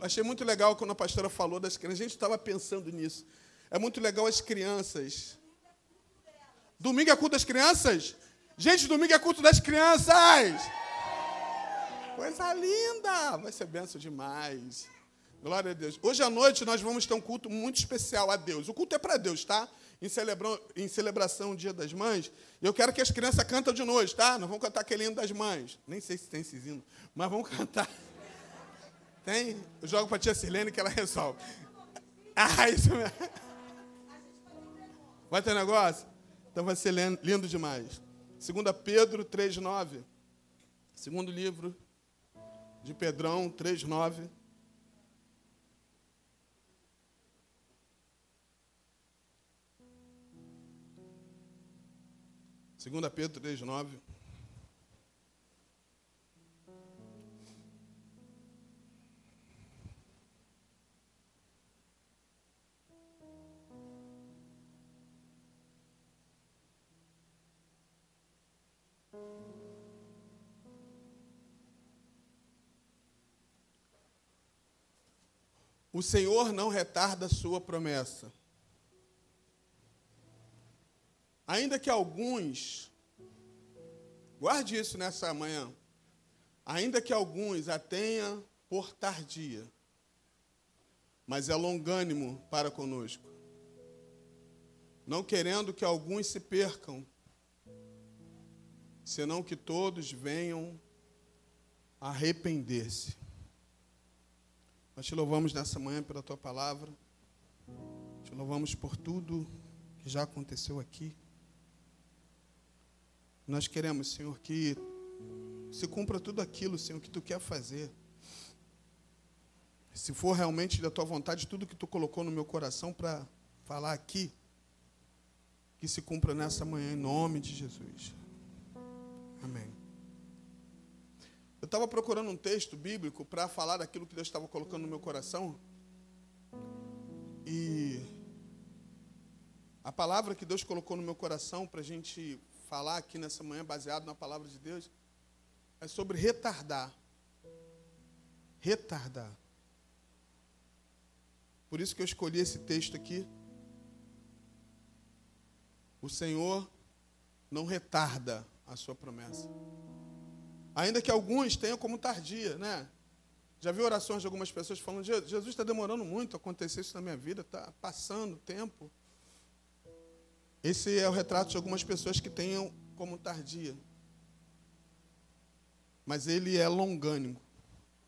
Achei muito legal quando a pastora falou das crianças. A gente estava pensando nisso. É muito legal as crianças. Domingo é culto das crianças? Gente, domingo é culto das crianças! Coisa linda! Vai ser benção demais. Glória a Deus. Hoje à noite nós vamos ter um culto muito especial a Deus. O culto é para Deus, tá? Em, celebrão, em celebração do Dia das Mães. E eu quero que as crianças cantem de noite, tá? Nós vamos cantar aquele hino das mães. Nem sei se tem esses hinos, mas vamos cantar. Tem? Eu jogo para a tia Sirlene que ela resolve. Ah, isso mesmo. Vai ter negócio? Então vai ser lindo demais. 2 Pedro 3,9. Segundo livro de Pedrão 3,9. Segunda Pedro 3,9. O Senhor não retarda a sua promessa. Ainda que alguns, guarde isso nessa manhã, ainda que alguns a tenha por tardia, mas é longânimo para conosco, não querendo que alguns se percam, senão que todos venham arrepender-se. Nós te louvamos nessa manhã pela tua palavra. Te louvamos por tudo que já aconteceu aqui. Nós queremos, Senhor, que se cumpra tudo aquilo, Senhor, que tu quer fazer. Se for realmente da tua vontade, tudo que tu colocou no meu coração para falar aqui, que se cumpra nessa manhã, em nome de Jesus. Amém. Eu estava procurando um texto bíblico para falar daquilo que Deus estava colocando no meu coração. E a palavra que Deus colocou no meu coração para a gente falar aqui nessa manhã, baseado na palavra de Deus, é sobre retardar. Retardar. Por isso que eu escolhi esse texto aqui. O Senhor não retarda a sua promessa. Ainda que alguns tenham como tardia, né? Já vi orações de algumas pessoas falando: Jesus está demorando muito a acontecer isso na minha vida, está passando tempo. Esse é o retrato de algumas pessoas que tenham como tardia. Mas ele é longânimo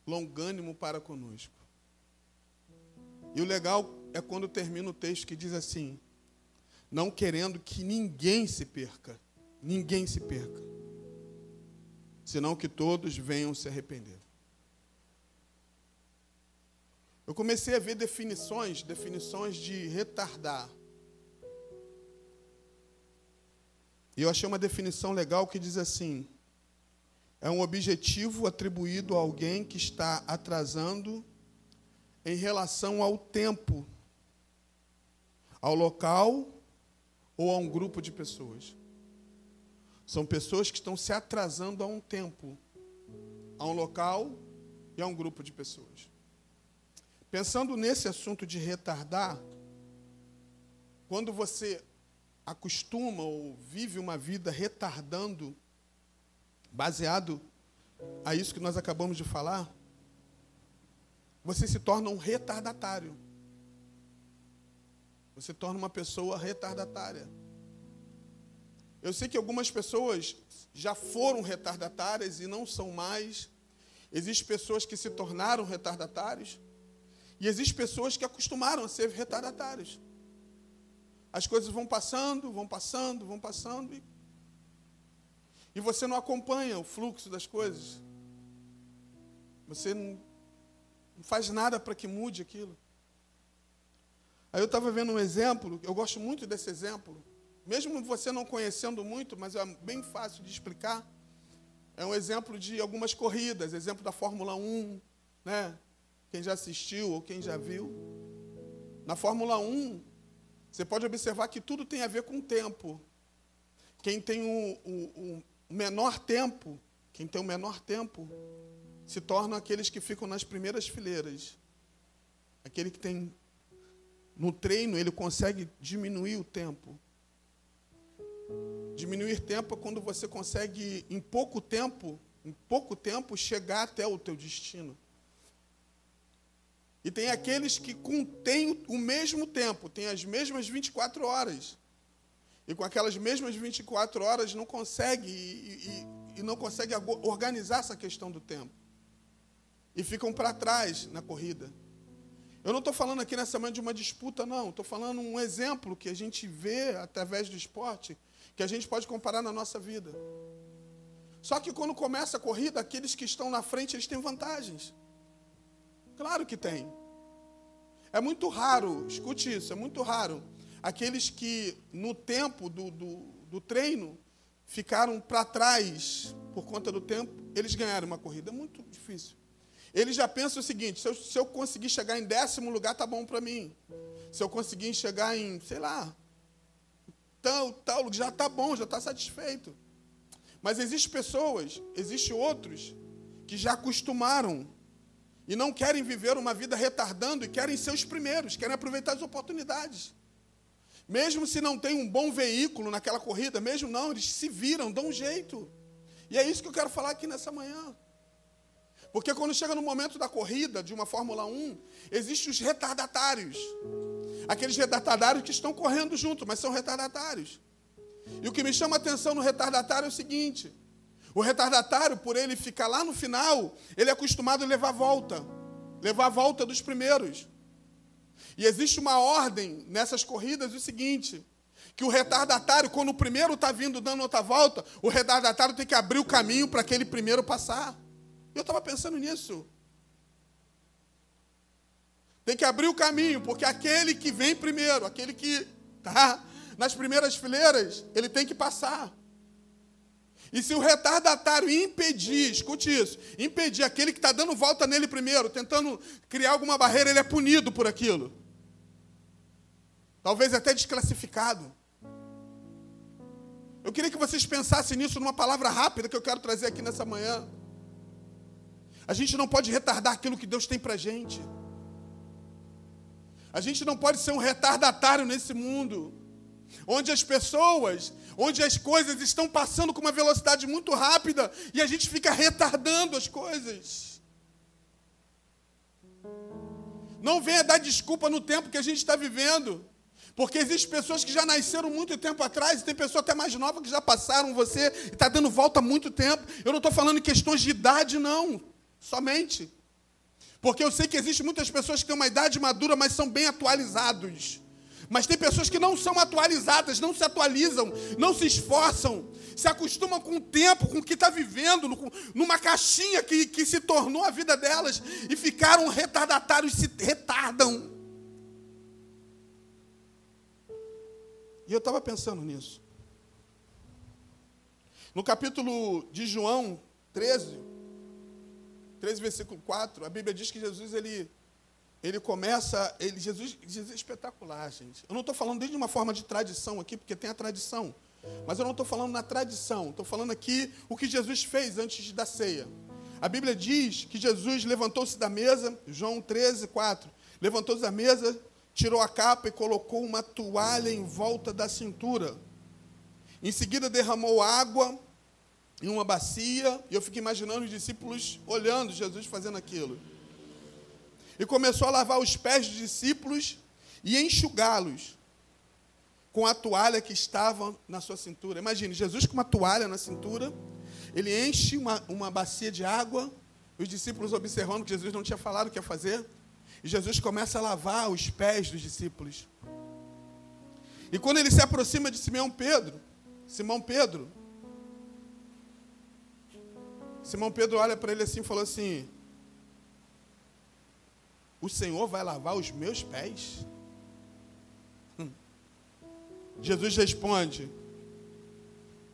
longânimo para conosco. E o legal é quando termina o texto que diz assim: não querendo que ninguém se perca, ninguém se perca senão que todos venham se arrepender. Eu comecei a ver definições, definições de retardar. E eu achei uma definição legal que diz assim: é um objetivo atribuído a alguém que está atrasando em relação ao tempo, ao local ou a um grupo de pessoas. São pessoas que estão se atrasando a um tempo, a um local e a um grupo de pessoas. Pensando nesse assunto de retardar, quando você acostuma ou vive uma vida retardando, baseado a isso que nós acabamos de falar, você se torna um retardatário. Você torna uma pessoa retardatária. Eu sei que algumas pessoas já foram retardatárias e não são mais. Existem pessoas que se tornaram retardatários. E existem pessoas que acostumaram a ser retardatários. As coisas vão passando, vão passando, vão passando. E, e você não acompanha o fluxo das coisas. Você não, não faz nada para que mude aquilo. Aí eu estava vendo um exemplo, eu gosto muito desse exemplo mesmo você não conhecendo muito, mas é bem fácil de explicar. É um exemplo de algumas corridas, exemplo da Fórmula 1, né? Quem já assistiu ou quem já viu. Na Fórmula 1, você pode observar que tudo tem a ver com tempo. Quem tem o, o, o menor tempo, quem tem o menor tempo, se tornam aqueles que ficam nas primeiras fileiras. aquele que tem no treino, ele consegue diminuir o tempo. Diminuir tempo é quando você consegue, em pouco tempo, em pouco tempo, chegar até o teu destino. E tem aqueles que têm o mesmo tempo, têm as mesmas 24 horas. E com aquelas mesmas 24 horas não consegue e, e, e não consegue organizar essa questão do tempo. E ficam para trás na corrida. Eu não estou falando aqui nessa manhã de uma disputa, não. Estou falando um exemplo que a gente vê através do esporte, que a gente pode comparar na nossa vida. Só que quando começa a corrida, aqueles que estão na frente, eles têm vantagens. Claro que tem. É muito raro, escute isso, é muito raro. Aqueles que no tempo do, do, do treino ficaram para trás por conta do tempo, eles ganharam uma corrida. É muito difícil. Ele já pensa o seguinte: se eu, se eu conseguir chegar em décimo lugar, tá bom para mim. Se eu conseguir chegar em, sei lá, tal, tal, já tá bom, já está satisfeito. Mas existem pessoas, existem outros que já acostumaram e não querem viver uma vida retardando e querem ser os primeiros, querem aproveitar as oportunidades. Mesmo se não tem um bom veículo naquela corrida, mesmo não, eles se viram, dão um jeito. E é isso que eu quero falar aqui nessa manhã. Porque quando chega no momento da corrida de uma Fórmula 1, existem os retardatários. Aqueles retardatários que estão correndo junto, mas são retardatários. E o que me chama a atenção no retardatário é o seguinte: o retardatário, por ele ficar lá no final, ele é acostumado a levar a volta levar a volta dos primeiros. E existe uma ordem nessas corridas: o seguinte, que o retardatário, quando o primeiro está vindo dando outra volta, o retardatário tem que abrir o caminho para aquele primeiro passar. Eu estava pensando nisso. Tem que abrir o caminho, porque aquele que vem primeiro, aquele que está nas primeiras fileiras, ele tem que passar. E se o retardatário impedir, escute isso, impedir aquele que está dando volta nele primeiro, tentando criar alguma barreira, ele é punido por aquilo. Talvez até desclassificado. Eu queria que vocês pensassem nisso numa palavra rápida que eu quero trazer aqui nessa manhã. A gente não pode retardar aquilo que Deus tem para a gente. A gente não pode ser um retardatário nesse mundo, onde as pessoas, onde as coisas estão passando com uma velocidade muito rápida e a gente fica retardando as coisas. Não venha dar desculpa no tempo que a gente está vivendo. Porque existem pessoas que já nasceram muito tempo atrás, e tem pessoas até mais novas que já passaram você e está dando volta há muito tempo. Eu não estou falando em questões de idade, não. Somente. Porque eu sei que existem muitas pessoas que têm uma idade madura, mas são bem atualizados. Mas tem pessoas que não são atualizadas, não se atualizam, não se esforçam, se acostumam com o tempo, com o que está vivendo, numa caixinha que, que se tornou a vida delas e ficaram retardatários, se retardam. E eu estava pensando nisso. No capítulo de João 13, 13, versículo 4, a Bíblia diz que Jesus, ele, ele começa, ele, Jesus, Jesus é espetacular, gente. Eu não estou falando desde uma forma de tradição aqui, porque tem a tradição. Mas eu não estou falando na tradição, estou falando aqui o que Jesus fez antes da ceia. A Bíblia diz que Jesus levantou-se da mesa, João 13, 4. Levantou-se da mesa, tirou a capa e colocou uma toalha em volta da cintura. Em seguida derramou água em uma bacia, e eu fico imaginando os discípulos olhando Jesus fazendo aquilo. E começou a lavar os pés dos discípulos e enxugá-los com a toalha que estava na sua cintura. Imagine, Jesus com uma toalha na cintura, ele enche uma, uma bacia de água, os discípulos observando que Jesus não tinha falado o que ia fazer, e Jesus começa a lavar os pés dos discípulos. E quando ele se aproxima de Simão Pedro, Simão Pedro, Simão Pedro olha para ele assim e falou assim: O Senhor vai lavar os meus pés? Hum. Jesus responde: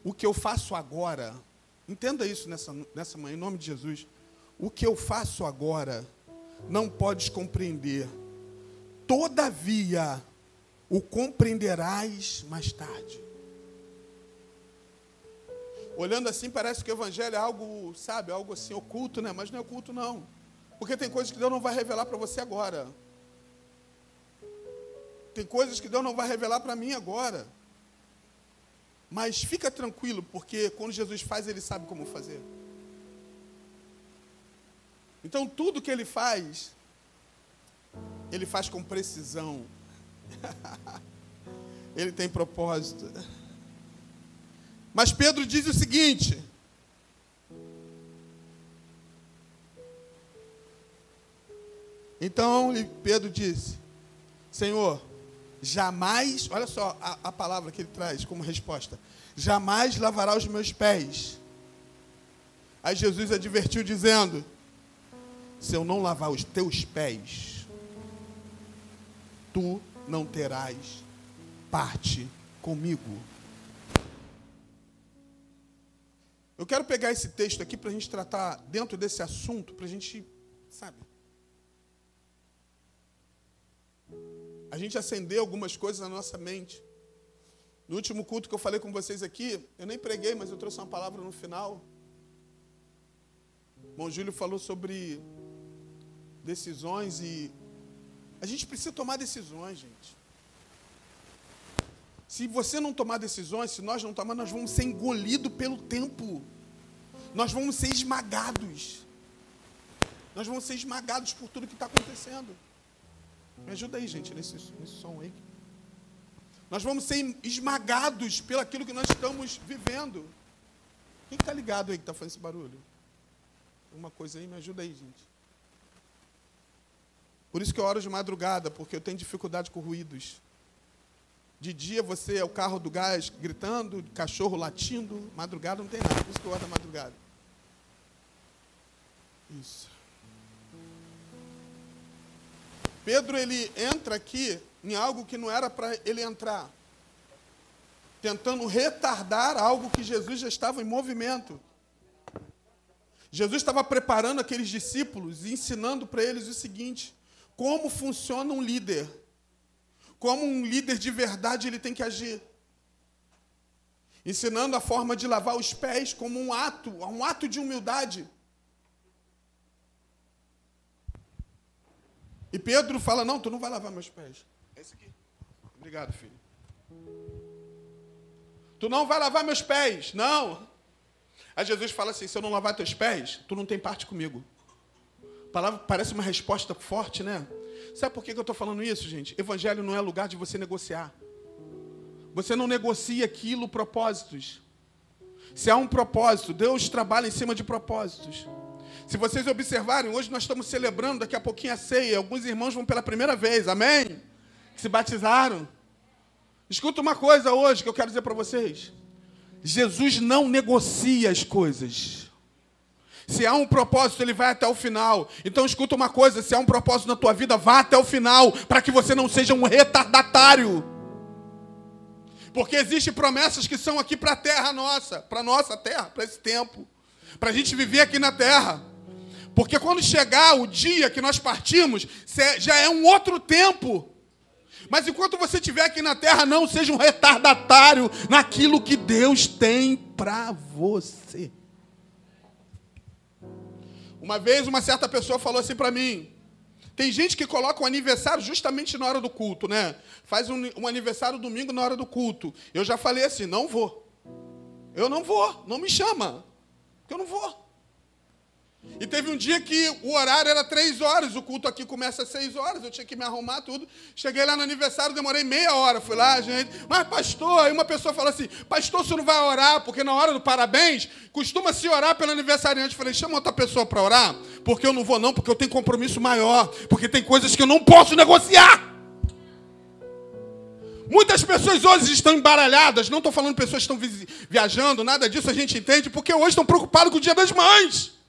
O que eu faço agora, entenda isso nessa, nessa manhã, em nome de Jesus. O que eu faço agora não podes compreender, todavia o compreenderás mais tarde. Olhando assim, parece que o evangelho é algo, sabe, algo assim oculto, né? Mas não é oculto, não. Porque tem coisas que Deus não vai revelar para você agora. Tem coisas que Deus não vai revelar para mim agora. Mas fica tranquilo, porque quando Jesus faz, ele sabe como fazer. Então, tudo que ele faz, ele faz com precisão. ele tem propósito. Mas Pedro diz o seguinte: Então Pedro disse: Senhor, jamais, olha só a, a, palavra que ele traz como resposta: jamais lavará os meus pés. Aí Jesus advertiu, dizendo: se eu não lavar os teus pés, tu não terás parte comigo. Eu quero pegar esse texto aqui para a gente tratar dentro desse assunto, para a gente, sabe, a gente acender algumas coisas na nossa mente. No último culto que eu falei com vocês aqui, eu nem preguei, mas eu trouxe uma palavra no final. Irmão Júlio falou sobre decisões e a gente precisa tomar decisões, gente. Se você não tomar decisões, se nós não tomarmos, nós vamos ser engolidos pelo tempo. Nós vamos ser esmagados. Nós vamos ser esmagados por tudo que está acontecendo. Me ajuda aí, gente, nesse, nesse som aí. Nós vamos ser esmagados pelo aquilo que nós estamos vivendo. Quem está ligado aí que está fazendo esse barulho? Alguma coisa aí? Me ajuda aí, gente. Por isso que eu oro de madrugada, porque eu tenho dificuldade com ruídos. De dia você é o carro do gás gritando, cachorro latindo, madrugada não tem nada, por isso que eu oro da madrugada. Isso. Pedro ele entra aqui em algo que não era para ele entrar, tentando retardar algo que Jesus já estava em movimento. Jesus estava preparando aqueles discípulos e ensinando para eles o seguinte: como funciona um líder. Como um líder de verdade ele tem que agir. Ensinando a forma de lavar os pés como um ato, um ato de humildade. E Pedro fala: Não, tu não vai lavar meus pés. É esse aqui. Obrigado, filho. Tu não vai lavar meus pés. Não. Aí Jesus fala assim: Se eu não lavar teus pés, tu não tem parte comigo parece uma resposta forte, né? Sabe por que eu estou falando isso, gente? Evangelho não é lugar de você negociar. Você não negocia aquilo, propósitos. Se há um propósito, Deus trabalha em cima de propósitos. Se vocês observarem, hoje nós estamos celebrando daqui a pouquinho a ceia. Alguns irmãos vão pela primeira vez, amém? Que se batizaram. Escuta uma coisa hoje que eu quero dizer para vocês. Jesus não negocia as coisas. Se há um propósito, ele vai até o final. Então escuta uma coisa: se há um propósito na tua vida, vá até o final, para que você não seja um retardatário. Porque existem promessas que são aqui para a terra nossa, para nossa terra, para esse tempo, para a gente viver aqui na terra. Porque quando chegar o dia que nós partimos, já é um outro tempo. Mas enquanto você estiver aqui na terra, não seja um retardatário naquilo que Deus tem para você. Uma vez uma certa pessoa falou assim para mim: tem gente que coloca o aniversário justamente na hora do culto, né? Faz um, um, aniversário domingo na hora do culto. Eu já falei assim: não vou. Eu não vou, não me chama. Eu não vou. E teve um dia que o horário era três horas, o culto aqui começa às seis horas, eu tinha que me arrumar tudo. Cheguei lá no aniversário, demorei meia hora. Fui lá, gente. Mas, pastor, aí uma pessoa falou assim: Pastor, você não vai orar, porque na hora do parabéns, costuma se orar pelo aniversariante. Eu falei: Chama outra pessoa para orar, porque eu não vou, não, porque eu tenho compromisso maior, porque tem coisas que eu não posso negociar. Muitas pessoas hoje estão embaralhadas, não estou falando pessoas que estão viajando, nada disso a gente entende, porque hoje estão preocupadas com o dia das mães.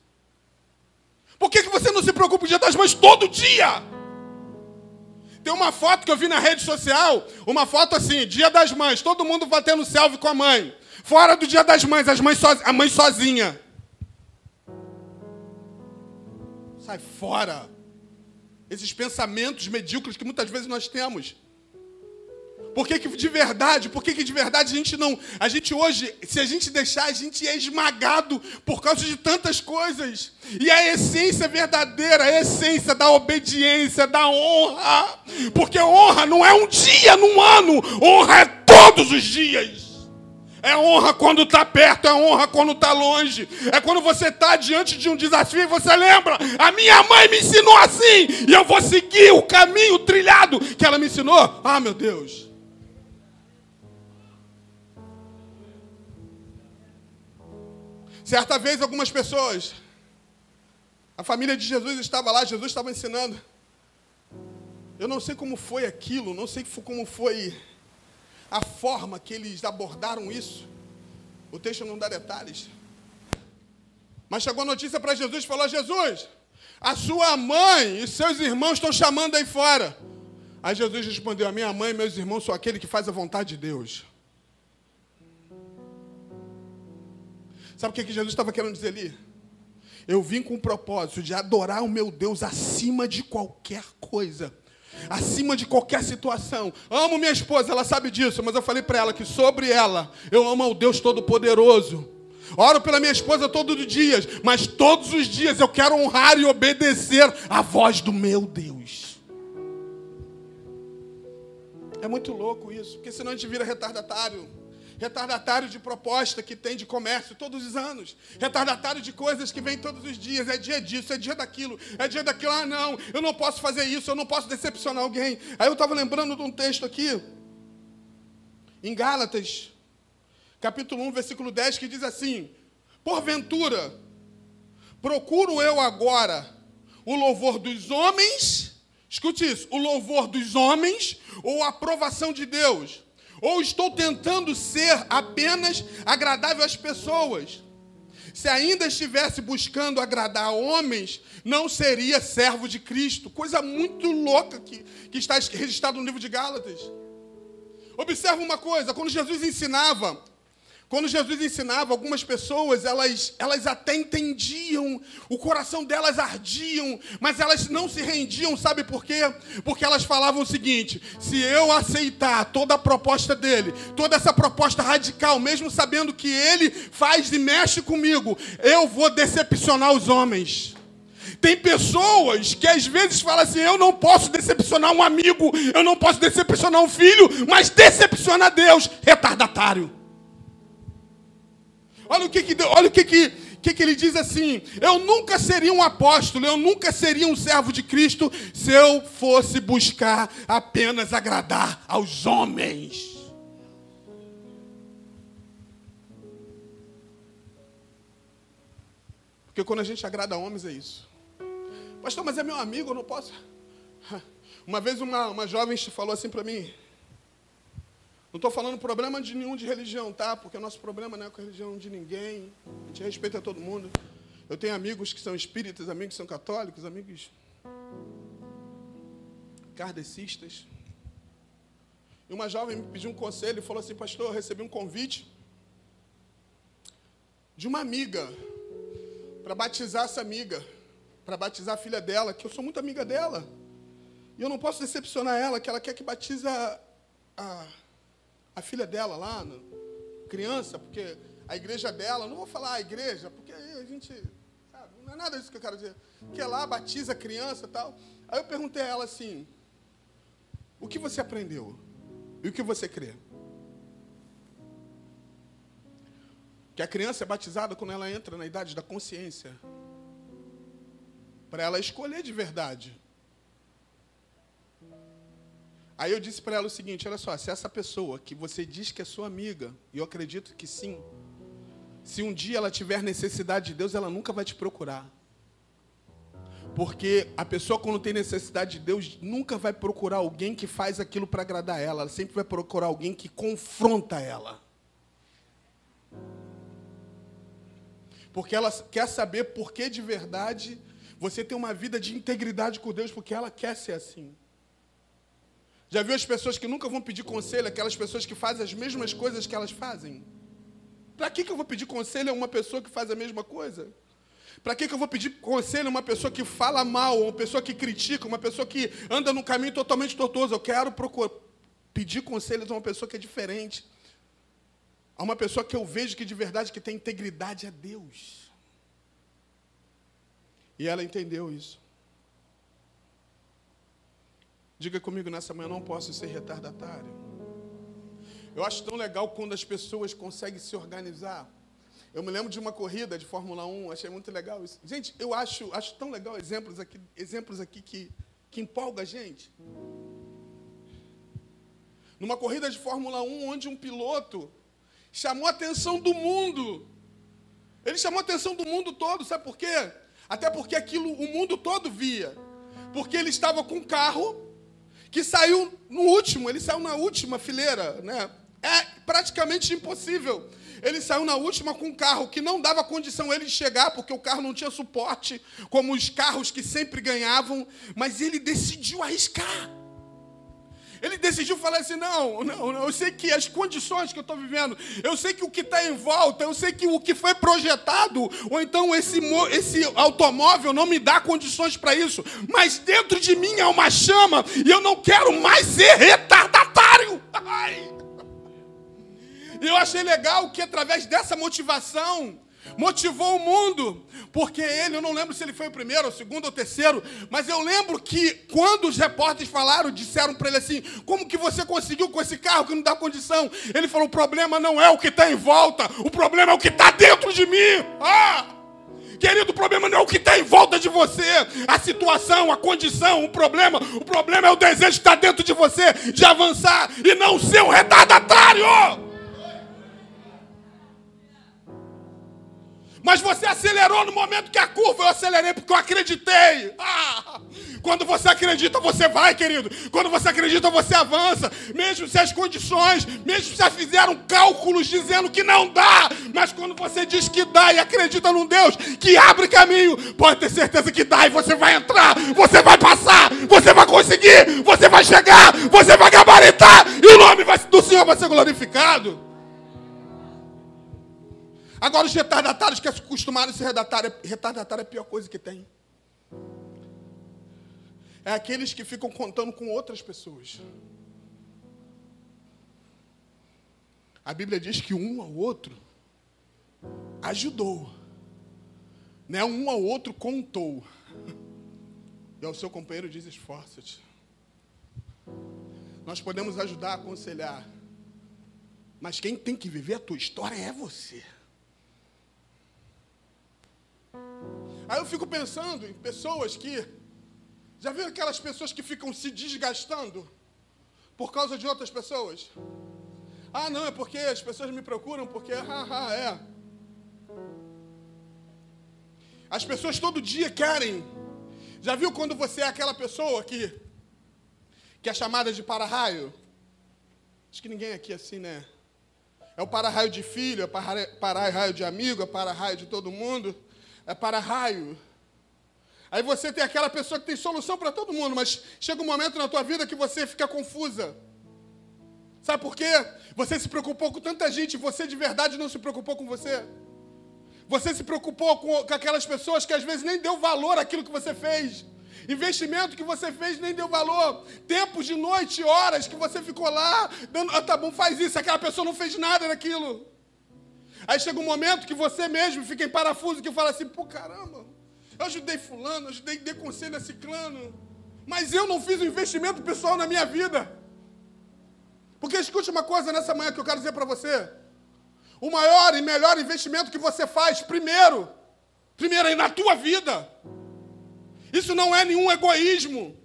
Por que, que você não se preocupa com o dia das mães todo dia? Tem uma foto que eu vi na rede social, uma foto assim, dia das mães, todo mundo batendo selfie com a mãe. Fora do dia das mães, as mães so, a mãe sozinha. Sai fora. Esses pensamentos medíocres que muitas vezes nós temos. Por que, que de verdade? Por que, que de verdade a gente não. A gente hoje, se a gente deixar, a gente é esmagado por causa de tantas coisas. E a essência verdadeira, a essência da obediência, da honra. Porque honra não é um dia num ano, honra é todos os dias. É honra quando está perto, é honra quando está longe. É quando você está diante de um desafio e você lembra: a minha mãe me ensinou assim, e eu vou seguir o caminho trilhado que ela me ensinou. Ah, meu Deus. Certa vez, algumas pessoas, a família de Jesus estava lá, Jesus estava ensinando. Eu não sei como foi aquilo, não sei como foi a forma que eles abordaram isso. O texto não dá detalhes. Mas chegou a notícia para Jesus falou: Jesus, a sua mãe e seus irmãos estão chamando aí fora. Aí Jesus respondeu: A minha mãe e meus irmãos são aquele que faz a vontade de Deus. Sabe o que, que Jesus estava querendo dizer ali? Eu vim com o propósito de adorar o meu Deus acima de qualquer coisa. Acima de qualquer situação. Amo minha esposa, ela sabe disso, mas eu falei para ela que sobre ela eu amo o Deus Todo-Poderoso. Oro pela minha esposa todos os dias, mas todos os dias eu quero honrar e obedecer a voz do meu Deus. É muito louco isso, porque senão a gente vira retardatário retardatário de proposta que tem de comércio todos os anos, retardatário de coisas que vem todos os dias, é dia disso, é dia daquilo, é dia daquilo, ah não, eu não posso fazer isso, eu não posso decepcionar alguém. Aí eu estava lembrando de um texto aqui, em Gálatas, capítulo 1, versículo 10, que diz assim: Porventura, procuro eu agora o louvor dos homens, escute isso, o louvor dos homens ou a aprovação de Deus? Ou estou tentando ser apenas agradável às pessoas? Se ainda estivesse buscando agradar homens, não seria servo de Cristo. Coisa muito louca que, que está registrado no livro de Gálatas. Observa uma coisa: quando Jesus ensinava quando Jesus ensinava, algumas pessoas, elas, elas até entendiam, o coração delas ardiam, mas elas não se rendiam, sabe por quê? Porque elas falavam o seguinte: se eu aceitar toda a proposta dele, toda essa proposta radical, mesmo sabendo que ele faz e mexe comigo, eu vou decepcionar os homens. Tem pessoas que às vezes falam assim: eu não posso decepcionar um amigo, eu não posso decepcionar um filho, mas decepciona Deus, retardatário. Olha o que, que, olha o que, que, que, que ele diz assim: Eu nunca seria um apóstolo, eu nunca seria um servo de Cristo se eu fosse buscar apenas agradar aos homens. Porque quando a gente agrada homens é isso. Pastor, mas é meu amigo, eu não posso. Uma vez uma, uma jovem falou assim para mim: não estou falando problema de nenhum de religião, tá? Porque o nosso problema não é com a religião de ninguém. A gente respeita todo mundo. Eu tenho amigos que são espíritas, amigos que são católicos, amigos kardecistas. E uma jovem me pediu um conselho e falou assim: Pastor, eu recebi um convite de uma amiga para batizar essa amiga, para batizar a filha dela, que eu sou muito amiga dela. E eu não posso decepcionar ela, que ela quer que batize a, a a filha dela lá, criança, porque a igreja dela, não vou falar a igreja, porque a gente, sabe, não é nada disso que eu quero dizer, que é lá batiza criança e tal. Aí eu perguntei a ela assim: o que você aprendeu? E o que você crê? Que a criança é batizada quando ela entra na idade da consciência. Para ela escolher de verdade Aí eu disse para ela o seguinte: olha só, se essa pessoa que você diz que é sua amiga, e eu acredito que sim, se um dia ela tiver necessidade de Deus, ela nunca vai te procurar. Porque a pessoa, quando tem necessidade de Deus, nunca vai procurar alguém que faz aquilo para agradar ela. Ela sempre vai procurar alguém que confronta ela. Porque ela quer saber por que de verdade você tem uma vida de integridade com Deus, porque ela quer ser assim. Já viu as pessoas que nunca vão pedir conselho, aquelas pessoas que fazem as mesmas coisas que elas fazem? Para que, que eu vou pedir conselho a uma pessoa que faz a mesma coisa? Para que, que eu vou pedir conselho a uma pessoa que fala mal, uma pessoa que critica, uma pessoa que anda num caminho totalmente tortuoso? Eu quero procurar. pedir conselhos a uma pessoa que é diferente. A uma pessoa que eu vejo que de verdade que tem integridade a Deus. E ela entendeu isso. Diga comigo nessa manhã, não posso ser retardatário. Eu acho tão legal quando as pessoas conseguem se organizar. Eu me lembro de uma corrida de Fórmula 1, achei muito legal isso. Gente, eu acho, acho tão legal exemplos aqui, exemplos aqui que, que empolga a gente. Numa corrida de Fórmula 1, onde um piloto chamou a atenção do mundo. Ele chamou a atenção do mundo todo, sabe por quê? Até porque aquilo o mundo todo via. Porque ele estava com um carro que saiu no último, ele saiu na última fileira, né? É praticamente impossível ele saiu na última com um carro que não dava condição ele de chegar, porque o carro não tinha suporte, como os carros que sempre ganhavam, mas ele decidiu arriscar. Ele decidiu falar assim: não, não, não, eu sei que as condições que eu estou vivendo, eu sei que o que está em volta, eu sei que o que foi projetado, ou então esse, esse automóvel não me dá condições para isso, mas dentro de mim há uma chama e eu não quero mais ser retardatário. Ai. Eu achei legal que através dessa motivação, motivou o mundo, porque ele, eu não lembro se ele foi o primeiro, o segundo ou o terceiro, mas eu lembro que quando os repórteres falaram, disseram para ele assim: como que você conseguiu com esse carro que não dá condição? Ele falou: o problema não é o que está em volta, o problema é o que está dentro de mim. Ah! Querido, o problema não é o que está em volta de você, a situação, a condição, o problema. O problema é o desejo que está dentro de você de avançar e não ser um retardatário. Mas você acelerou no momento que a curva eu acelerei porque eu acreditei. Ah, quando você acredita, você vai, querido. Quando você acredita, você avança. Mesmo se as condições, mesmo se fizeram cálculos dizendo que não dá. Mas quando você diz que dá e acredita num Deus que abre caminho, pode ter certeza que dá e você vai entrar, você vai passar, você vai conseguir, você vai chegar, você vai gabaritar e o nome do Senhor vai ser glorificado. Agora, os retardatários que acostumaram a ser retardatário, retardatário é a pior coisa que tem. É aqueles que ficam contando com outras pessoas. A Bíblia diz que um ao outro ajudou. Né? Um ao outro contou. E ao seu companheiro diz: esforça-te. Nós podemos ajudar, aconselhar. Mas quem tem que viver a tua história é você. Aí eu fico pensando em pessoas que. Já viram aquelas pessoas que ficam se desgastando por causa de outras pessoas? Ah, não, é porque as pessoas me procuram porque, haha, é. As pessoas todo dia querem. Já viu quando você é aquela pessoa que, que é chamada de para-raio? Acho que ninguém aqui é assim, né? É o para-raio de filho, é para-raio de amigo, é para-raio de todo mundo é para raio. Aí você tem aquela pessoa que tem solução para todo mundo, mas chega um momento na tua vida que você fica confusa. Sabe por quê? Você se preocupou com tanta gente você de verdade não se preocupou com você. Você se preocupou com, com aquelas pessoas que às vezes nem deu valor àquilo que você fez. Investimento que você fez nem deu valor. Tempos de noite, horas que você ficou lá, dando, ah, tá bom, faz isso. Aquela pessoa não fez nada daquilo. Aí chega um momento que você mesmo fica em parafuso que fala assim, pô, caramba, eu ajudei fulano, ajudei, dei conselho a ciclano, mas eu não fiz um investimento pessoal na minha vida. Porque escute uma coisa nessa manhã que eu quero dizer para você. O maior e melhor investimento que você faz, primeiro, primeiro é na tua vida. Isso não é nenhum egoísmo.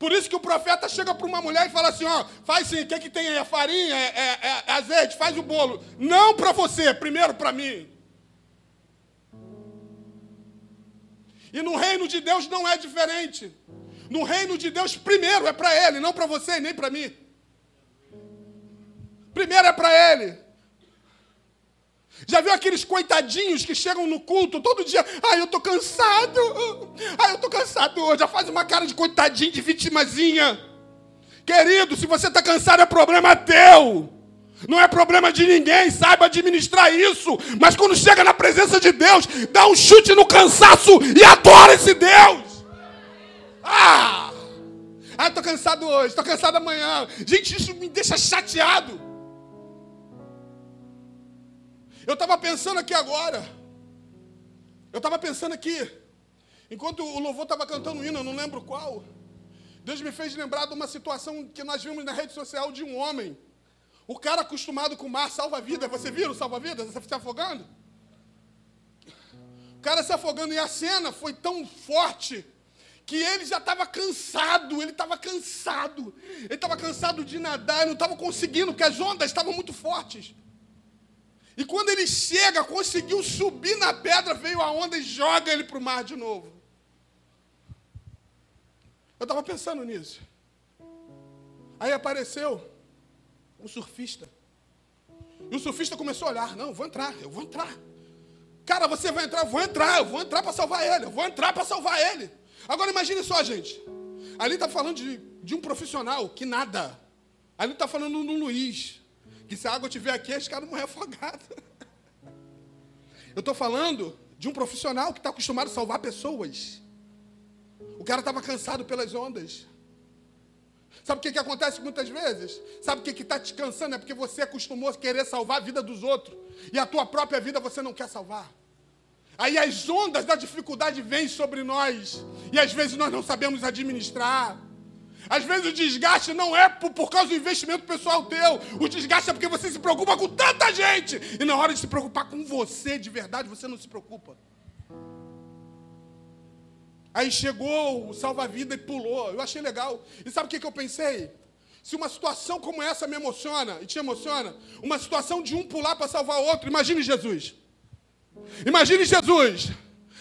Por isso que o profeta chega para uma mulher e fala assim: ó, faz sim, o que, é que tem aí? É farinha, é, é, é azeite, faz o bolo. Não para você, primeiro para mim. E no reino de Deus não é diferente. No reino de Deus, primeiro é para Ele, não para você e nem para mim. Primeiro é para Ele. Já viu aqueles coitadinhos que chegam no culto todo dia? Ai, eu tô cansado. Ai, eu tô cansado hoje. Já faz uma cara de coitadinho, de vitimazinha. Querido, se você está cansado, é problema teu. Não é problema de ninguém, saiba administrar isso. Mas quando chega na presença de Deus, dá um chute no cansaço e adora esse Deus. Ah! Ah, tô cansado hoje, tô cansado amanhã. Gente, isso me deixa chateado. Eu estava pensando aqui agora. Eu estava pensando aqui. Enquanto o louvor estava cantando um hino, eu não lembro qual. Deus me fez lembrar de uma situação que nós vimos na rede social de um homem. O cara acostumado com o mar salva-vida. Você viu o salva-vida? Você se afogando? O cara se afogando. E a cena foi tão forte que ele já estava cansado. Ele estava cansado. Ele estava cansado de nadar. Ele não estava conseguindo, porque as ondas estavam muito fortes. E quando ele chega, conseguiu subir na pedra, veio a onda e joga ele para o mar de novo. Eu estava pensando nisso. Aí apareceu um surfista. E o surfista começou a olhar: Não, eu vou entrar, eu vou entrar. Cara, você vai entrar, eu vou entrar, eu vou entrar para salvar ele, eu vou entrar para salvar ele. Agora imagine só, gente. Ali está falando de, de um profissional que nada. Ali está falando do Luiz. Que se a água estiver aqui, esse cara morrer afogado. Eu estou falando de um profissional que está acostumado a salvar pessoas. O cara estava cansado pelas ondas. Sabe o que, que acontece muitas vezes? Sabe o que está te cansando? É porque você acostumou a querer salvar a vida dos outros. E a tua própria vida você não quer salvar. Aí as ondas da dificuldade vêm sobre nós. E às vezes nós não sabemos administrar. Às vezes o desgaste não é por, por, causa do investimento pessoal teu. O desgaste é porque você se preocupa com tanta gente. E na hora de se preocupar com você de verdade, você não se preocupa. Aí chegou o salva-vida e pulou. Eu achei legal. E sabe o que, que eu pensei? Se uma situação como essa me emociona e te emociona, uma situação de um pular para salvar outro, imagine Jesus. Imagine Jesus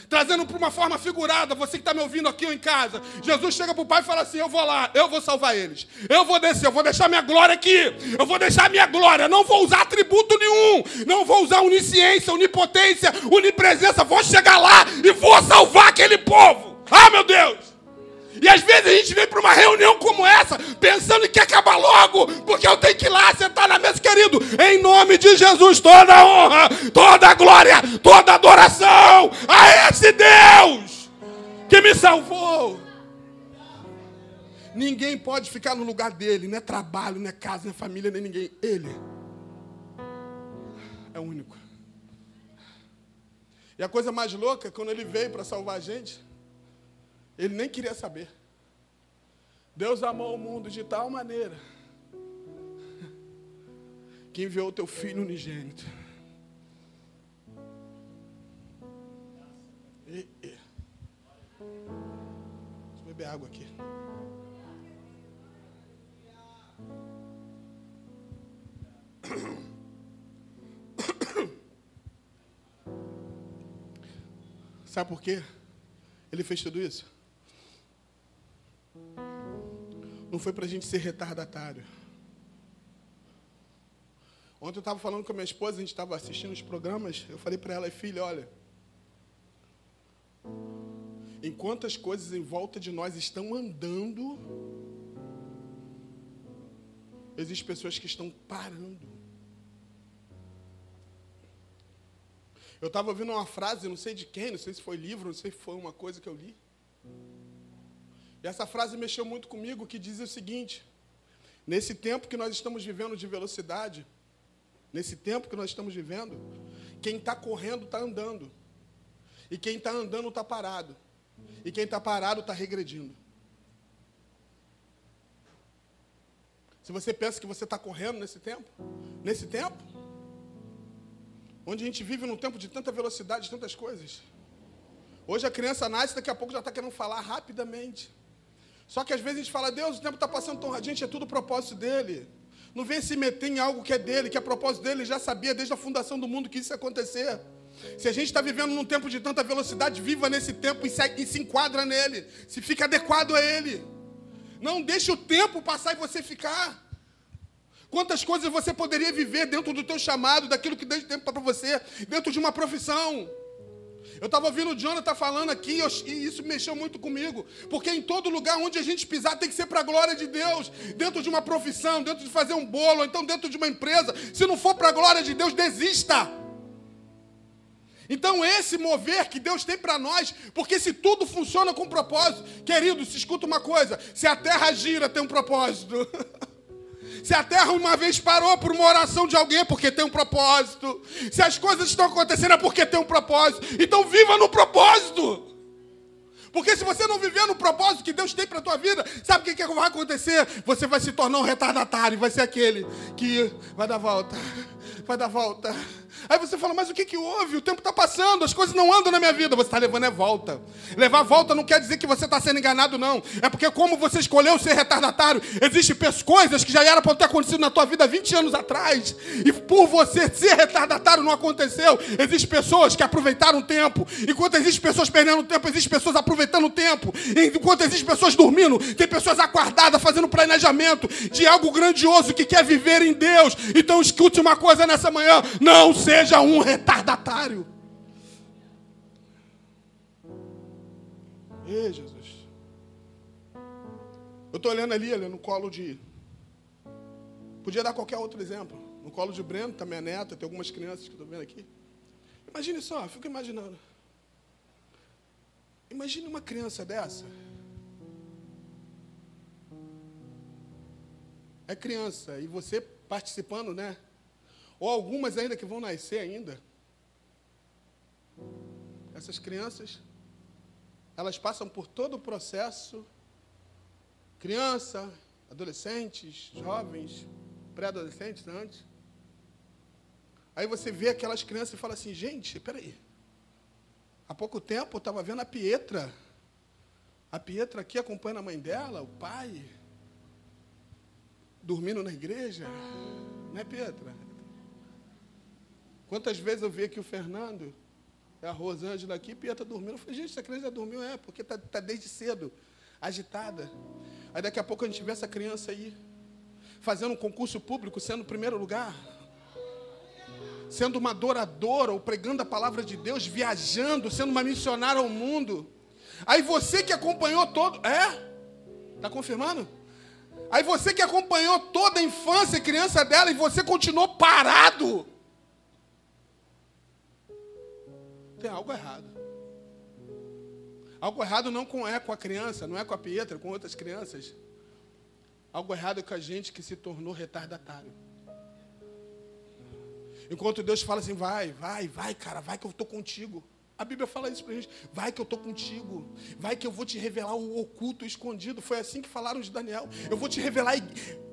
trazendo para uma forma figurada, você que está me ouvindo aqui ou em casa. Jesus chega para o pai e fala assim: Eu vou lá, eu vou salvar eles. Eu vou descer, eu vou deixar minha glória aqui. Eu vou deixar minha glória. Não vou usar atributo nenhum. Não vou usar onisciência, onipotência, onipresença. Vou chegar lá e vou salvar aquele povo. Ah, meu Deus! E às vezes a gente vem para uma reunião como essa, pensando que acabar logo, porque eu tenho que ir lá sentar na mesa, querido. Em nome de Jesus, toda honra, toda glória, toda adoração a esse Deus que me salvou. Ninguém pode ficar no lugar dele, não é trabalho, não é casa, não é família, nem ninguém. Ele é único. E a coisa mais louca, quando ele veio para salvar a gente, ele nem queria saber. Deus amou o mundo de tal maneira que enviou o teu filho unigênito. E, e. Deixa eu beber água aqui. Sabe por quê? Ele fez tudo isso? Não foi para a gente ser retardatário. Ontem eu estava falando com a minha esposa, a gente estava assistindo os programas, eu falei para ela, filha, olha, enquanto as coisas em volta de nós estão andando, existem pessoas que estão parando. Eu estava ouvindo uma frase, não sei de quem, não sei se foi livro, não sei se foi uma coisa que eu li. E essa frase mexeu muito comigo, que diz o seguinte: nesse tempo que nós estamos vivendo de velocidade, nesse tempo que nós estamos vivendo, quem está correndo está andando, e quem está andando está parado, e quem está parado está regredindo. Se você pensa que você está correndo nesse tempo, nesse tempo, onde a gente vive num tempo de tanta velocidade, de tantas coisas. Hoje a criança nasce, daqui a pouco já está querendo falar rapidamente. Só que às vezes a gente fala, Deus, o tempo está passando tão radiante, é tudo propósito dele. Não vem se meter em algo que é dele, que é propósito dele, ele já sabia desde a fundação do mundo que isso ia acontecer. Se a gente está vivendo num tempo de tanta velocidade, viva nesse tempo e se, e se enquadra nele, se fica adequado a ele. Não deixe o tempo passar e você ficar. Quantas coisas você poderia viver dentro do teu chamado, daquilo que Deus tem para você, dentro de uma profissão. Eu estava ouvindo o Jonathan falando aqui e isso mexeu muito comigo. Porque em todo lugar onde a gente pisar tem que ser para a glória de Deus. Dentro de uma profissão, dentro de fazer um bolo, ou então dentro de uma empresa. Se não for para a glória de Deus, desista. Então, esse mover que Deus tem para nós, porque se tudo funciona com propósito, querido, se escuta uma coisa: se a terra gira, tem um propósito. Se a terra uma vez parou por uma oração de alguém, é porque tem um propósito. Se as coisas estão acontecendo, é porque tem um propósito. Então, viva no propósito. Porque se você não viver no propósito que Deus tem para a tua vida, sabe o que, que vai acontecer? Você vai se tornar um retardatário, vai ser aquele que vai dar volta, vai dar volta, Aí você fala, mas o que, que houve? O tempo está passando, as coisas não andam na minha vida. Você está levando é volta. Levar volta não quer dizer que você está sendo enganado, não. É porque como você escolheu ser retardatário, existem coisas que já eram para ter acontecido na tua vida 20 anos atrás. E por você ser retardatário não aconteceu. Existem pessoas que aproveitaram o tempo. Enquanto existem pessoas perdendo tempo, existem pessoas aproveitando o tempo. Enquanto existem pessoas dormindo, tem pessoas acordadas fazendo planejamento de algo grandioso que quer viver em Deus. Então escute uma coisa nessa manhã. Não seja um retardatário. Ei, Jesus. Eu estou olhando ali, ali no colo de. Podia dar qualquer outro exemplo. No colo de Breno, tá minha neta, tem algumas crianças que estou vendo aqui. Imagine só, fico imaginando. Imagine uma criança dessa. É criança, e você participando, né? Ou algumas ainda que vão nascer ainda. Essas crianças, elas passam por todo o processo, criança, adolescentes, jovens, pré-adolescentes antes. Aí você vê aquelas crianças e fala assim, gente, peraí. Há pouco tempo eu estava vendo a Pietra. A Pietra aqui acompanhando a mãe dela, o pai, dormindo na igreja. Não é Pietra? Quantas vezes eu vi aqui o Fernando, a Rosângela aqui, Pia está dormindo. Eu falei, gente, essa criança já dormiu? É, porque está tá desde cedo, agitada. Aí daqui a pouco a gente vê essa criança aí, fazendo um concurso público, sendo o primeiro lugar. Sendo uma adoradora, ou pregando a palavra de Deus, viajando, sendo uma missionária ao mundo. Aí você que acompanhou todo. É? Está confirmando? Aí você que acompanhou toda a infância e criança dela e você continuou parado. Tem algo errado. Algo errado não é com a criança, não é com a Pietra, com outras crianças. Algo errado é com a gente que se tornou retardatário. Enquanto Deus fala assim, vai, vai, vai, cara, vai que eu estou contigo. A Bíblia fala isso para a gente. Vai que eu estou contigo. Vai que eu vou te revelar o oculto, o escondido. Foi assim que falaram de Daniel. Eu vou te revelar.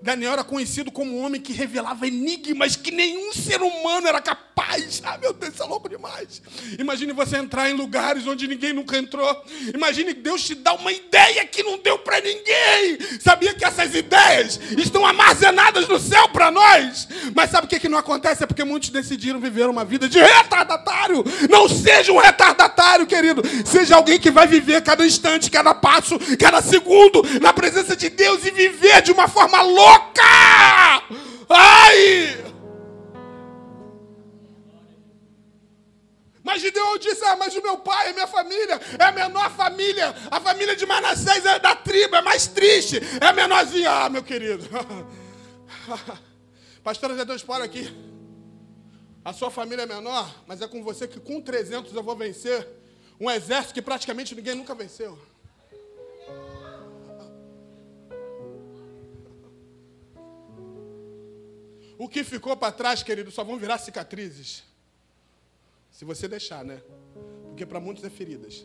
Daniel era conhecido como um homem que revelava enigmas que nenhum ser humano era capaz. Ah, meu Deus, isso é louco demais. Imagine você entrar em lugares onde ninguém nunca entrou. Imagine Deus te dar uma ideia que não deu para ninguém. Sabia que essas ideias estão armazenadas no céu para nós? Mas sabe o que, que não acontece? É porque muitos decidiram viver uma vida de retardatário. Não seja um retardatário querido. Seja alguém que vai viver cada instante, cada passo, cada segundo na presença de Deus e viver de uma forma louca. Ai! Mas Gideon disse: Ah, mas o meu pai, a minha família, é a menor família. A família de Manassés é da tribo, é mais triste, é menorzinha. Ah, meu querido. Pastora Deus para aqui. A sua família é menor, mas é com você que com 300 eu vou vencer um exército que praticamente ninguém nunca venceu. O que ficou para trás, querido, só vão virar cicatrizes. Se você deixar, né? Porque para muitos é feridas.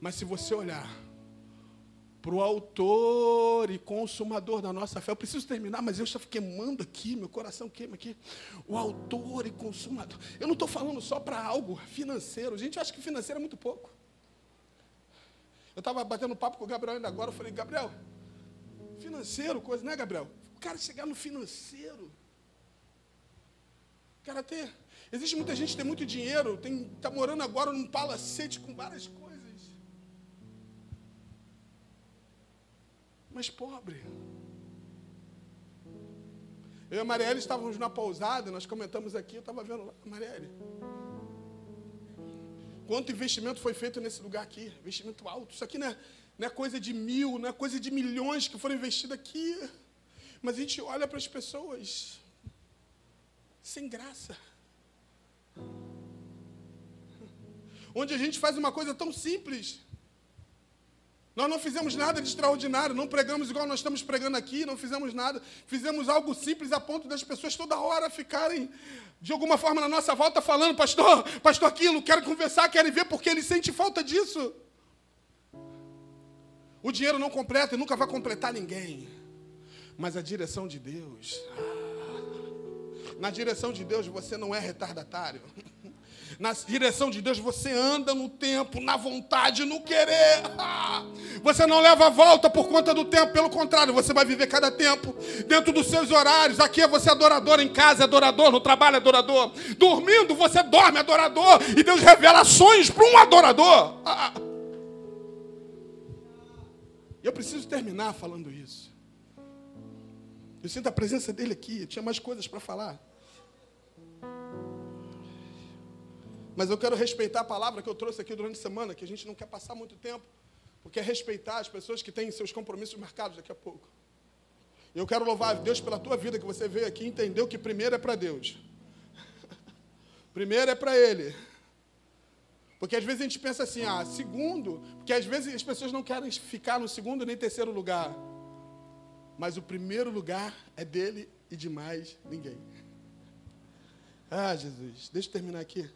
Mas se você olhar para o autor e consumador da nossa fé. Eu preciso terminar, mas eu estou queimando aqui, meu coração queima aqui. O autor e consumador. Eu não estou falando só para algo financeiro. Gente, eu acho que financeiro é muito pouco. Eu estava batendo papo com o Gabriel ainda agora. Eu falei, Gabriel, financeiro, coisa, né, Gabriel? O cara chegar no financeiro. Cara, ter. Existe muita gente que tem muito dinheiro, está morando agora num palacete com várias coisas. mas pobre. Eu e a Marielle estávamos na pousada, nós comentamos aqui, eu estava vendo lá, Marielle. Quanto investimento foi feito nesse lugar aqui? Investimento alto. Isso aqui não é, não é coisa de mil, não é coisa de milhões que foram investidos aqui. Mas a gente olha para as pessoas sem graça. onde a gente faz uma coisa tão simples. Nós não fizemos nada de extraordinário, não pregamos igual nós estamos pregando aqui, não fizemos nada. Fizemos algo simples a ponto das pessoas toda hora ficarem, de alguma forma, na nossa volta, falando: Pastor, Pastor, aquilo, quero conversar, quero ver, porque ele sente falta disso. O dinheiro não completa e nunca vai completar ninguém. Mas a direção de Deus. Ah, na direção de Deus você não é retardatário. Na direção de Deus você anda no tempo, na vontade, no querer. Ah, você não leva a volta por conta do tempo, pelo contrário, você vai viver cada tempo dentro dos seus horários. Aqui é você adorador, em casa é adorador, no trabalho é adorador. Dormindo você dorme adorador. E Deus revela sonhos para um adorador. Ah, eu preciso terminar falando isso. Eu sinto a presença dele aqui. Eu tinha mais coisas para falar. Mas eu quero respeitar a palavra que eu trouxe aqui durante a semana, que a gente não quer passar muito tempo, porque é respeitar as pessoas que têm seus compromissos marcados daqui a pouco. Eu quero louvar a Deus pela tua vida que você veio aqui e entendeu que primeiro é para Deus. primeiro é para Ele. Porque às vezes a gente pensa assim, ah, segundo, porque às vezes as pessoas não querem ficar no segundo nem terceiro lugar. Mas o primeiro lugar é dele e de mais ninguém. Ah, Jesus, deixa eu terminar aqui.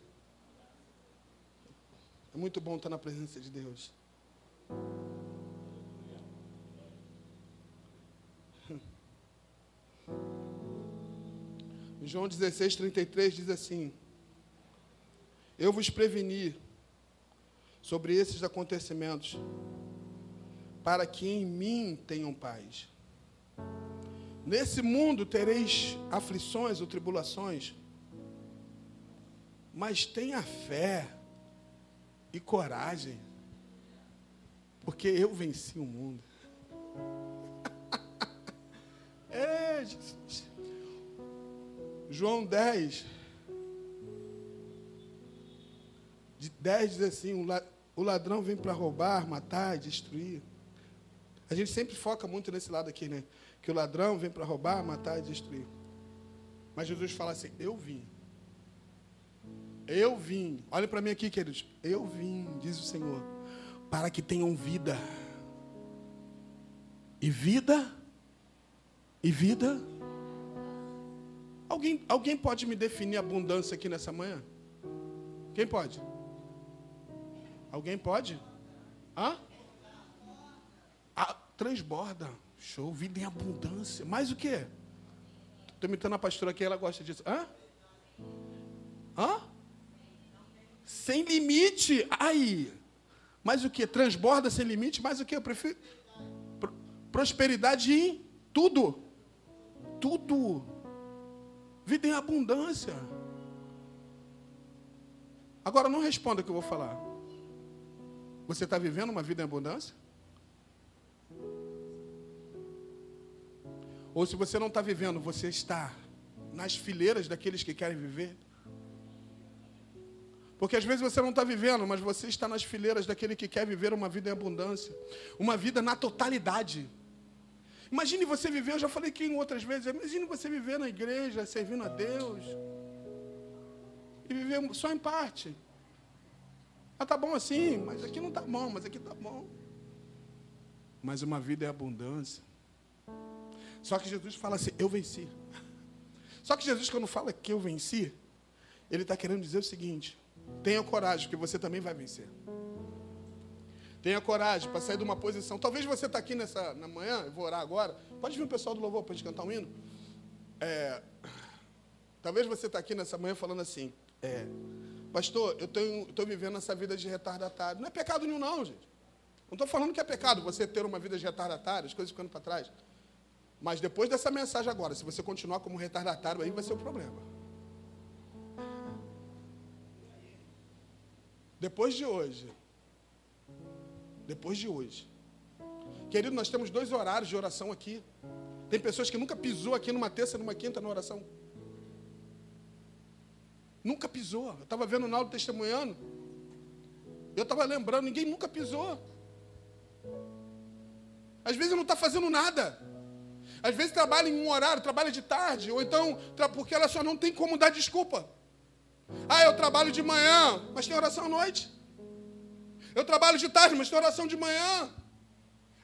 É muito bom estar na presença de Deus. João 16, 33 diz assim: Eu vos preveni sobre esses acontecimentos, para que em mim tenham paz. Nesse mundo tereis aflições ou tribulações, mas tenha fé e coragem, porque eu venci o mundo. é, Jesus. João 10, de 10 diz assim: o ladrão vem para roubar, matar, destruir. A gente sempre foca muito nesse lado aqui, né? Que o ladrão vem para roubar, matar e destruir. Mas Jesus fala assim: Eu vim. Eu vim. Olha para mim aqui, queridos. Eu vim, diz o Senhor, para que tenham vida. E vida? E vida? Alguém, alguém pode me definir abundância aqui nessa manhã? Quem pode? Alguém pode? Hã? Ah, transborda. Show, vida em abundância. Mais o quê? Estou imitando a pastora aqui, ela gosta disso. Hã? Hã? Sem limite. Aí. Mais o que? Transborda sem limite. Mais o que? Eu prefiro. Prosperidade em tudo. Tudo. Vida em abundância. Agora não responda o que eu vou falar. Você está vivendo uma vida em abundância? Ou se você não está vivendo, você está nas fileiras daqueles que querem viver? Porque às vezes você não está vivendo, mas você está nas fileiras daquele que quer viver uma vida em abundância, uma vida na totalidade. Imagine você viver, eu já falei aqui em outras vezes, imagine você viver na igreja, servindo a Deus, e viver só em parte. Ah, tá bom assim, mas aqui não tá bom, mas aqui tá bom. Mas uma vida é abundância. Só que Jesus fala assim: eu venci. Só que Jesus, quando fala que eu venci, ele está querendo dizer o seguinte: tenha coragem, porque você também vai vencer. Tenha coragem para sair de uma posição. Talvez você está aqui nessa na manhã, eu vou orar agora. Pode vir o pessoal do louvor para a gente cantar um hino? É, talvez você está aqui nessa manhã falando assim: é, Pastor, eu estou vivendo essa vida de retardatário. Não é pecado nenhum, não, gente. Não estou falando que é pecado você ter uma vida de retardatário, as coisas ficando para trás. Mas depois dessa mensagem agora, se você continuar como retardatário, aí vai ser o problema. Depois de hoje, depois de hoje, querido, nós temos dois horários de oração aqui. Tem pessoas que nunca pisou aqui numa terça, numa quinta na oração. Nunca pisou. Eu estava vendo o Naldo testemunhando. Eu estava lembrando, ninguém nunca pisou. Às vezes não está fazendo nada. Às vezes trabalha em um horário, trabalha de tarde, ou então, porque ela só não tem como dar desculpa. Ah, eu trabalho de manhã, mas tem oração à noite. Eu trabalho de tarde, mas tem oração de manhã.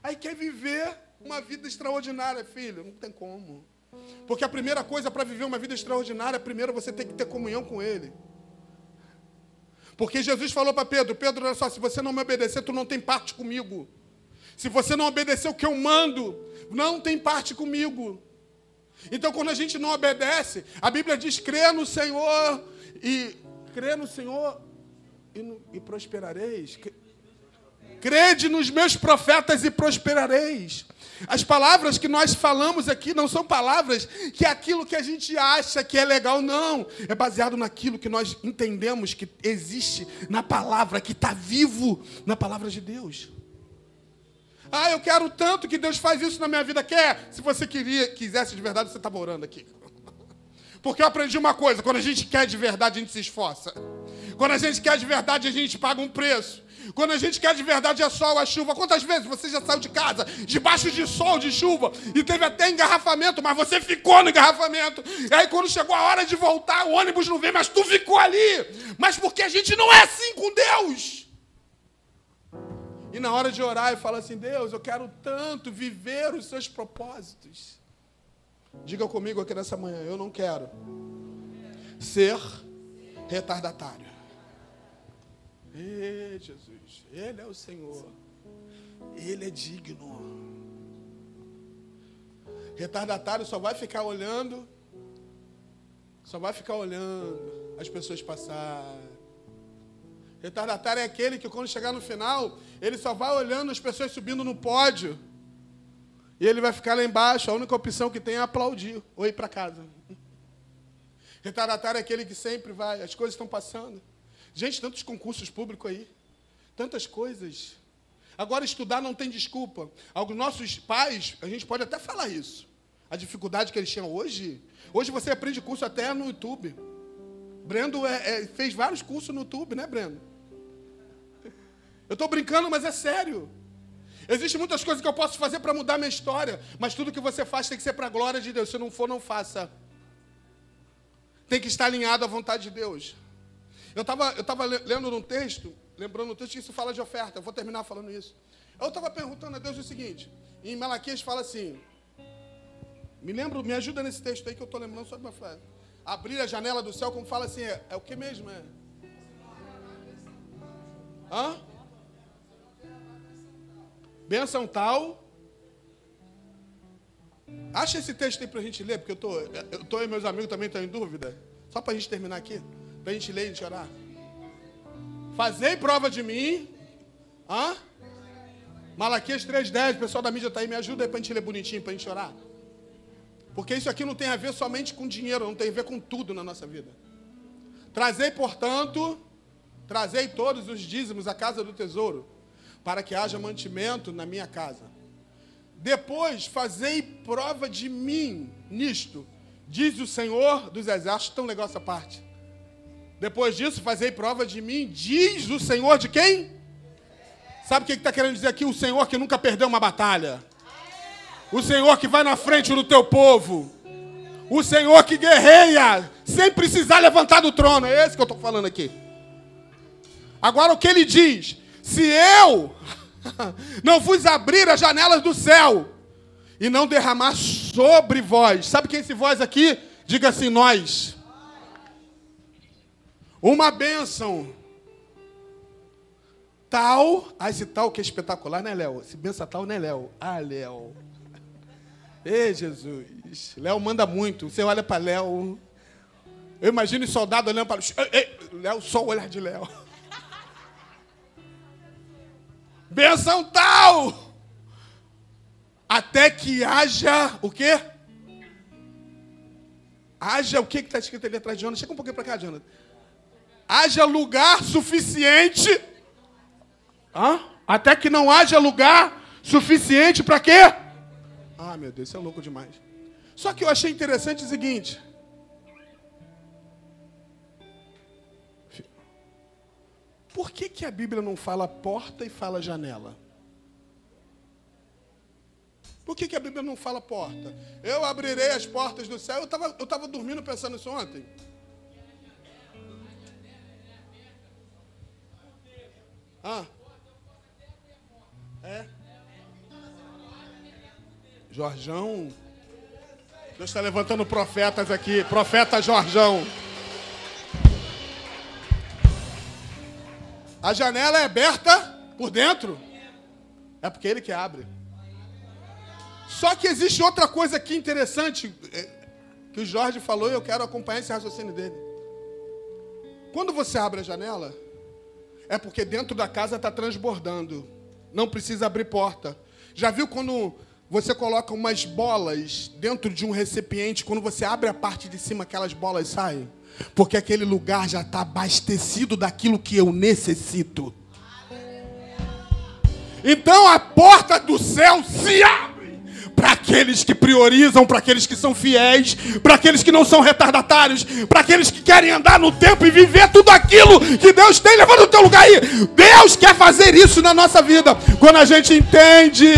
Aí quer viver uma vida extraordinária, filho. Não tem como. Porque a primeira coisa para viver uma vida extraordinária, primeiro você tem que ter comunhão com Ele. Porque Jesus falou para Pedro: Pedro, olha só, se você não me obedecer, tu não tem parte comigo. Se você não obedecer o que eu mando, não tem parte comigo. Então, quando a gente não obedece, a Bíblia diz: crê no Senhor e crê no Senhor e, no, e prosperareis. Crede nos meus profetas e prosperareis. As palavras que nós falamos aqui não são palavras que é aquilo que a gente acha que é legal, não. É baseado naquilo que nós entendemos que existe na palavra, que está vivo na palavra de Deus. Ah, eu quero tanto que Deus faz isso na minha vida. Quer? Se você queria, quisesse de verdade, você estava orando aqui. Porque eu aprendi uma coisa: quando a gente quer de verdade, a gente se esforça. Quando a gente quer de verdade, a gente paga um preço. Quando a gente quer de verdade é sol, é chuva. Quantas vezes você já saiu de casa debaixo de sol, de chuva e teve até engarrafamento, mas você ficou no engarrafamento. E aí quando chegou a hora de voltar, o ônibus não veio, mas tu ficou ali. Mas porque a gente não é assim com Deus. E na hora de orar, eu falo assim: Deus, eu quero tanto viver os seus propósitos. Diga comigo aqui nessa manhã: eu não quero ser retardatário. Ei, Jesus, Ele é o Senhor. Ele é digno. Retardatário só vai ficar olhando, só vai ficar olhando as pessoas passarem. Retardatário é aquele que quando chegar no final, ele só vai olhando as pessoas subindo no pódio. E ele vai ficar lá embaixo, a única opção que tem é aplaudir ou ir para casa. Retardatário é aquele que sempre vai, as coisas estão passando. Gente, tantos concursos públicos aí, tantas coisas. Agora, estudar não tem desculpa. Alguns nossos pais, a gente pode até falar isso. A dificuldade que eles tinham hoje. Hoje você aprende curso até no YouTube. Brendo é, é, fez vários cursos no YouTube, né, Brendo? Eu estou brincando, mas é sério. Existem muitas coisas que eu posso fazer para mudar minha história, mas tudo que você faz tem que ser para a glória de Deus. Se não for, não faça. Tem que estar alinhado à vontade de Deus. Eu estava eu tava lendo num texto, lembrando um texto que isso fala de oferta. Eu vou terminar falando isso. Eu estava perguntando a Deus o seguinte: em Malaquias fala assim. Me lembro, me ajuda nesse texto aí que eu estou lembrando só de uma frase. Abrir a janela do céu, como fala assim, é, é o que mesmo? É? Hã? Benção tal. Acha esse texto aí para a gente ler, porque eu tô, eu tô e meus amigos também estão em dúvida. Só para a gente terminar aqui. Para a gente ler e gente orar. Fazei prova de mim. Hã? Malaquias 3,10, o pessoal da mídia está aí, me ajuda aí para a gente ler bonitinho, para a gente orar. Porque isso aqui não tem a ver somente com dinheiro, não tem a ver com tudo na nossa vida. Trazei, portanto, trazei todos os dízimos à casa do tesouro, para que haja mantimento na minha casa. Depois, fazei prova de mim nisto, diz o Senhor dos Exércitos, tão legal essa parte. Depois disso, fazei prova de mim, diz o Senhor de quem? Sabe o que está querendo dizer aqui? O Senhor que nunca perdeu uma batalha. O Senhor que vai na frente do teu povo. O Senhor que guerreia sem precisar levantar do trono. É esse que eu estou falando aqui. Agora o que ele diz? Se eu não vos abrir as janelas do céu e não derramar sobre vós, sabe quem é esse vós aqui? Diga assim, nós. Uma bênção tal, ah, esse tal que é espetacular, né, Léo? Esse benção tal, né, Léo? Ah, Léo. Ei, Jesus. Léo manda muito. Você olha para Léo. Eu imagino soldado olhando para Léo, só o olhar de Léo. Benção tal! Até que haja o quê? Haja o que está escrito ali atrás de Jonas? Chega um pouquinho para cá, Jonas. Haja lugar suficiente. Hã? Até que não haja lugar suficiente para quê? Ah, meu Deus, isso é louco demais. Só que eu achei interessante o seguinte. Por que, que a Bíblia não fala porta e fala janela? Por que, que a Bíblia não fala porta? Eu abrirei as portas do céu. Eu estava eu tava dormindo pensando isso ontem. Ah. É? Jorjão. Deus está levantando profetas aqui. Profeta Jorjão. A janela é aberta por dentro. É porque ele que abre. Só que existe outra coisa aqui interessante é, que o Jorge falou e eu quero acompanhar esse raciocínio dele. Quando você abre a janela, é porque dentro da casa está transbordando. Não precisa abrir porta. Já viu quando você coloca umas bolas dentro de um recipiente, quando você abre a parte de cima, aquelas bolas saem? Porque aquele lugar já está abastecido daquilo que eu necessito. Então a porta do céu se abre para aqueles que priorizam, para aqueles que são fiéis, para aqueles que não são retardatários, para aqueles que querem andar no tempo e viver tudo aquilo que Deus tem levando o teu lugar aí. Deus quer fazer isso na nossa vida. Quando a gente entende,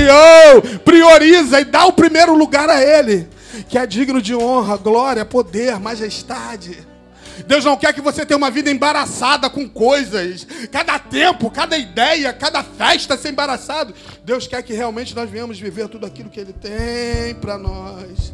oh, prioriza e dá o primeiro lugar a Ele, que é digno de honra, glória, poder, majestade. Deus não quer que você tenha uma vida embaraçada com coisas. Cada tempo, cada ideia, cada festa ser embaraçado. Deus quer que realmente nós venhamos viver tudo aquilo que Ele tem para nós.